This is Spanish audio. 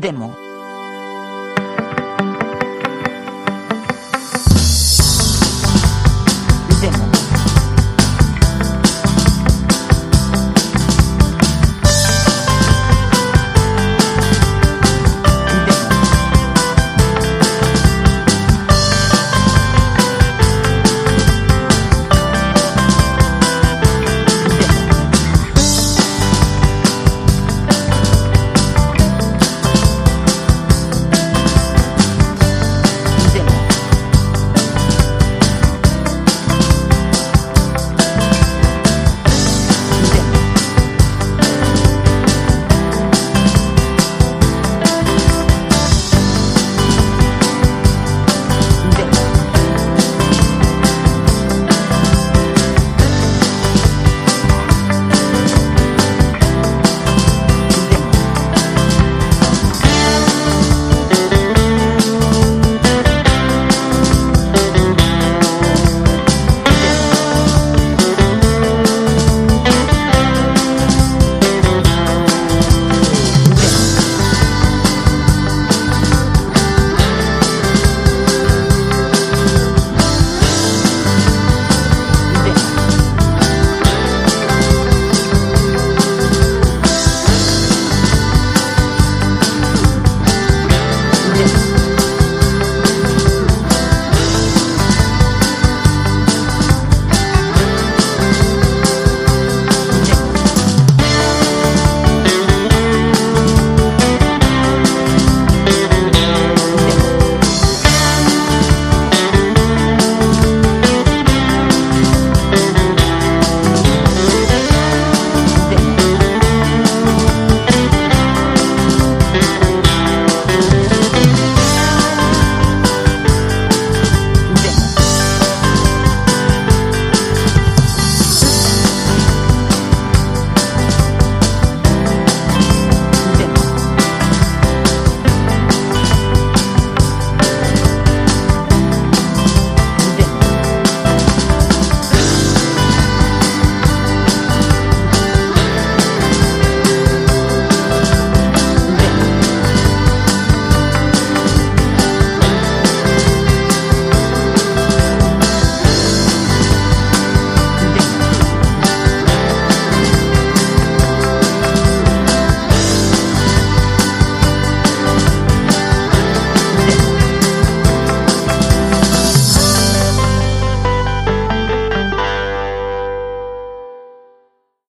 Demo.